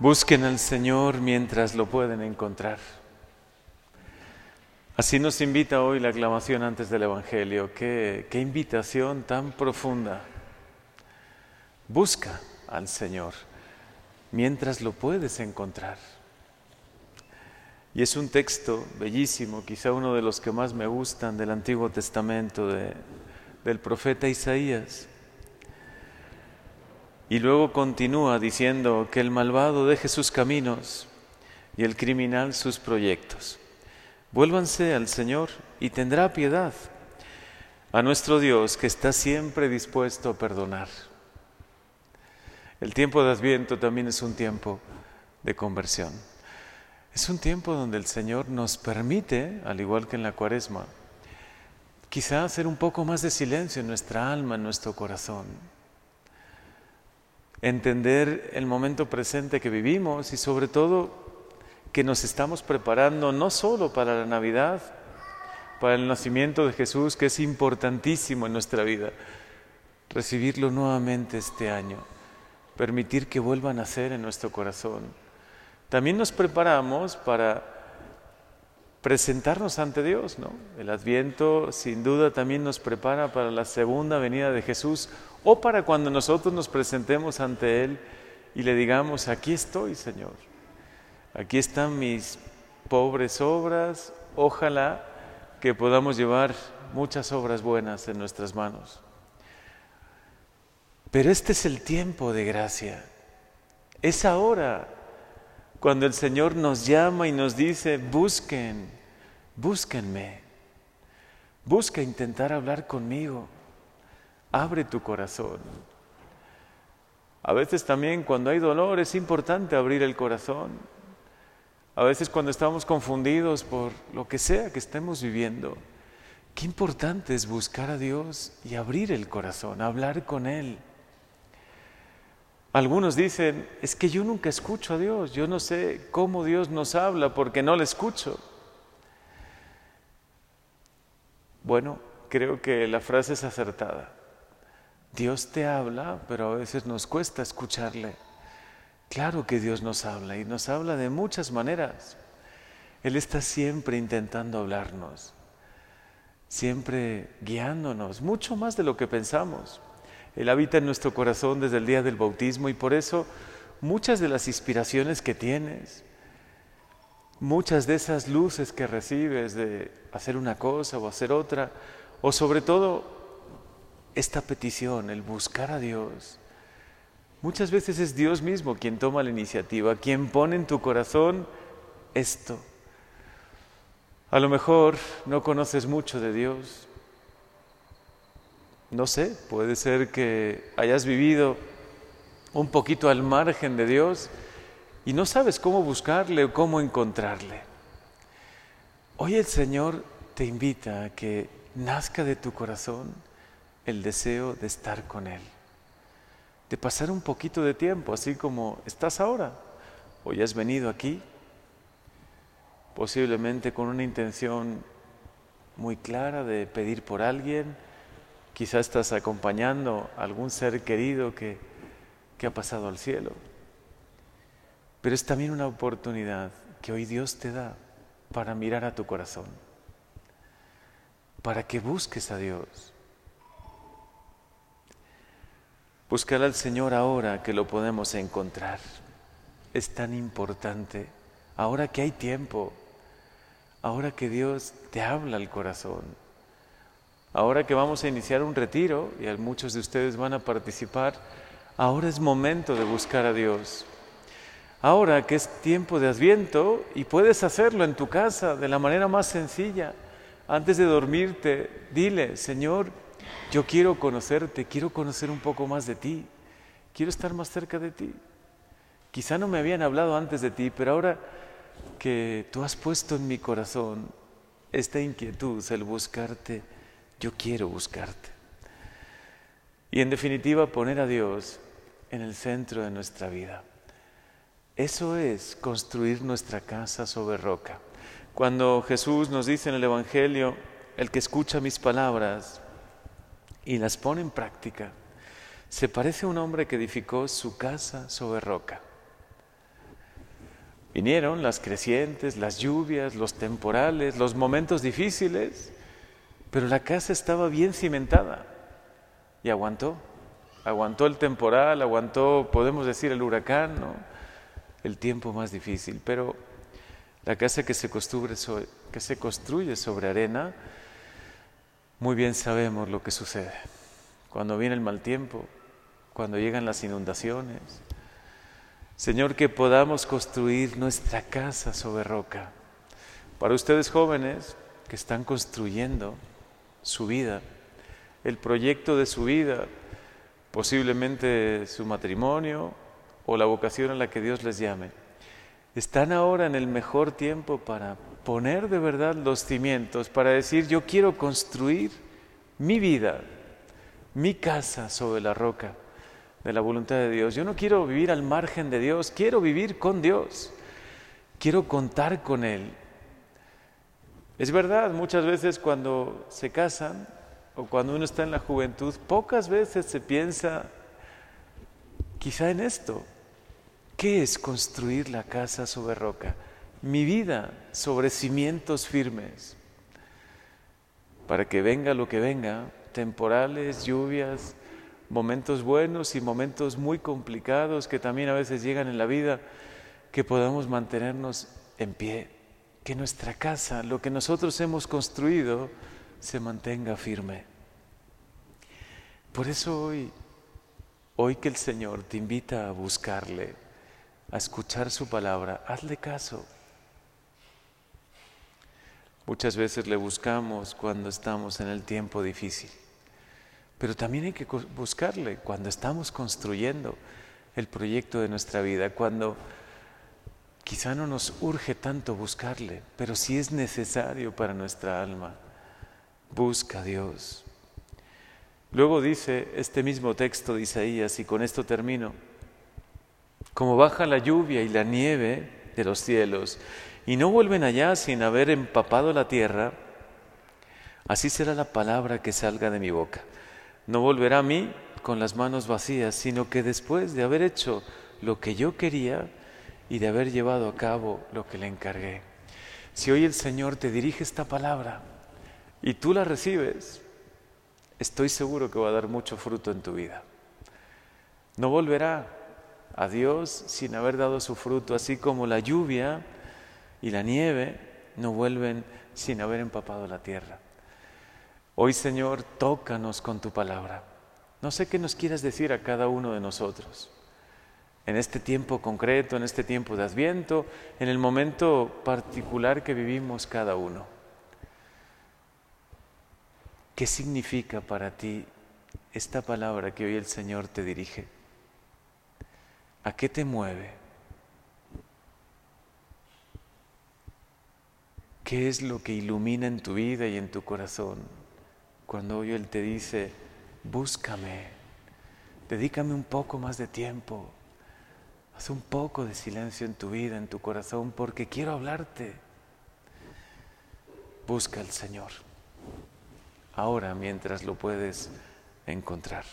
Busquen al Señor mientras lo pueden encontrar. Así nos invita hoy la aclamación antes del Evangelio. Qué, invitación tan profunda. Busca al Señor mientras lo puedes encontrar. Y es un texto bellísimo, quizá uno de los que más me gustan del Antiguo Testamento de, del profeta Isaías. Y luego continúa diciendo que el malvado deje sus caminos y el criminal sus proyectos. Vuélvanse al Señor y tendrá piedad a nuestro Dios que está siempre dispuesto a perdonar. El tiempo de Adviento también es un tiempo de conversión. Es un tiempo donde el Señor nos permite, al igual que en la cuaresma, quizá hacer un poco más de silencio en nuestra alma, en nuestro corazón entender el momento presente que vivimos y sobre todo que nos estamos preparando no solo para la Navidad, para el nacimiento de Jesús, que es importantísimo en nuestra vida, recibirlo nuevamente este año, permitir que vuelva a nacer en nuestro corazón. También nos preparamos para presentarnos ante Dios, ¿no? El Adviento sin duda también nos prepara para la segunda venida de Jesús o para cuando nosotros nos presentemos ante Él y le digamos, aquí estoy, Señor, aquí están mis pobres obras, ojalá que podamos llevar muchas obras buenas en nuestras manos. Pero este es el tiempo de gracia, es ahora cuando el Señor nos llama y nos dice, busquen, búsquenme, busca intentar hablar conmigo. Abre tu corazón. A veces también cuando hay dolor es importante abrir el corazón. A veces cuando estamos confundidos por lo que sea que estemos viviendo, qué importante es buscar a Dios y abrir el corazón, hablar con Él. Algunos dicen, es que yo nunca escucho a Dios, yo no sé cómo Dios nos habla porque no le escucho. Bueno, creo que la frase es acertada. Dios te habla, pero a veces nos cuesta escucharle. Claro que Dios nos habla y nos habla de muchas maneras. Él está siempre intentando hablarnos, siempre guiándonos, mucho más de lo que pensamos. Él habita en nuestro corazón desde el día del bautismo y por eso muchas de las inspiraciones que tienes, muchas de esas luces que recibes de hacer una cosa o hacer otra, o sobre todo esta petición, el buscar a Dios, muchas veces es Dios mismo quien toma la iniciativa, quien pone en tu corazón esto. A lo mejor no conoces mucho de Dios. No sé, puede ser que hayas vivido un poquito al margen de Dios y no sabes cómo buscarle o cómo encontrarle. Hoy el Señor te invita a que nazca de tu corazón el deseo de estar con Él, de pasar un poquito de tiempo, así como estás ahora. Hoy has venido aquí, posiblemente con una intención muy clara de pedir por alguien, quizás estás acompañando a algún ser querido que, que ha pasado al cielo. Pero es también una oportunidad que hoy Dios te da para mirar a tu corazón, para que busques a Dios Buscar al Señor ahora que lo podemos encontrar. Es tan importante. Ahora que hay tiempo. Ahora que Dios te habla al corazón. Ahora que vamos a iniciar un retiro y muchos de ustedes van a participar, ahora es momento de buscar a Dios. Ahora que es tiempo de adviento y puedes hacerlo en tu casa de la manera más sencilla, antes de dormirte, dile, Señor, yo quiero conocerte, quiero conocer un poco más de ti, quiero estar más cerca de ti. Quizá no me habían hablado antes de ti, pero ahora que tú has puesto en mi corazón esta inquietud, el buscarte, yo quiero buscarte. Y en definitiva poner a Dios en el centro de nuestra vida. Eso es construir nuestra casa sobre roca. Cuando Jesús nos dice en el Evangelio, el que escucha mis palabras y las pone en práctica, se parece a un hombre que edificó su casa sobre roca. Vinieron las crecientes, las lluvias, los temporales, los momentos difíciles, pero la casa estaba bien cimentada y aguantó. Aguantó el temporal, aguantó, podemos decir, el huracán, el tiempo más difícil. Pero la casa que se, que se construye sobre arena, muy bien sabemos lo que sucede. Cuando viene el mal tiempo, cuando llegan las inundaciones, Señor, que podamos construir nuestra casa sobre roca. Para ustedes jóvenes que están construyendo su vida, el proyecto de su vida, posiblemente su matrimonio o la vocación a la que Dios les llame, están ahora en el mejor tiempo para poner de verdad los cimientos, para decir, yo quiero construir mi vida, mi casa sobre la roca de la voluntad de Dios. Yo no quiero vivir al margen de Dios, quiero vivir con Dios, quiero contar con Él. Es verdad, muchas veces cuando se casan o cuando uno está en la juventud, pocas veces se piensa quizá en esto. ¿Qué es construir la casa sobre roca? Mi vida sobre cimientos firmes. Para que venga lo que venga, temporales, lluvias, momentos buenos y momentos muy complicados que también a veces llegan en la vida, que podamos mantenernos en pie, que nuestra casa, lo que nosotros hemos construido, se mantenga firme. Por eso hoy, hoy que el Señor te invita a buscarle, a escuchar su palabra, hazle caso. Muchas veces le buscamos cuando estamos en el tiempo difícil. Pero también hay que buscarle cuando estamos construyendo el proyecto de nuestra vida, cuando quizá no nos urge tanto buscarle, pero si es necesario para nuestra alma. Busca a Dios. Luego dice este mismo texto de Isaías, y con esto termino, como baja la lluvia y la nieve de los cielos, y no vuelven allá sin haber empapado la tierra, así será la palabra que salga de mi boca no volverá a mí con las manos vacías, sino que después de haber hecho lo que yo quería y de haber llevado a cabo lo que le encargué. Si hoy el Señor te dirige esta palabra y tú la recibes, estoy seguro que va a dar mucho fruto en tu vida. No volverá a Dios sin haber dado su fruto, así como la lluvia y la nieve no vuelven sin haber empapado la tierra. Hoy, Señor, tócanos con tu palabra. No sé qué nos quieras decir a cada uno de nosotros. En este tiempo concreto, en este tiempo de Adviento, en el momento particular que vivimos cada uno. ¿Qué significa para ti esta palabra que hoy el Señor te dirige? ¿A qué te mueve? ¿Qué es lo que ilumina en tu vida y en tu corazón? Cuando hoy Él te dice, búscame, dedícame un poco más de tiempo, haz un poco de silencio en tu vida, en tu corazón, porque quiero hablarte. Busca al Señor, ahora mientras lo puedes encontrar.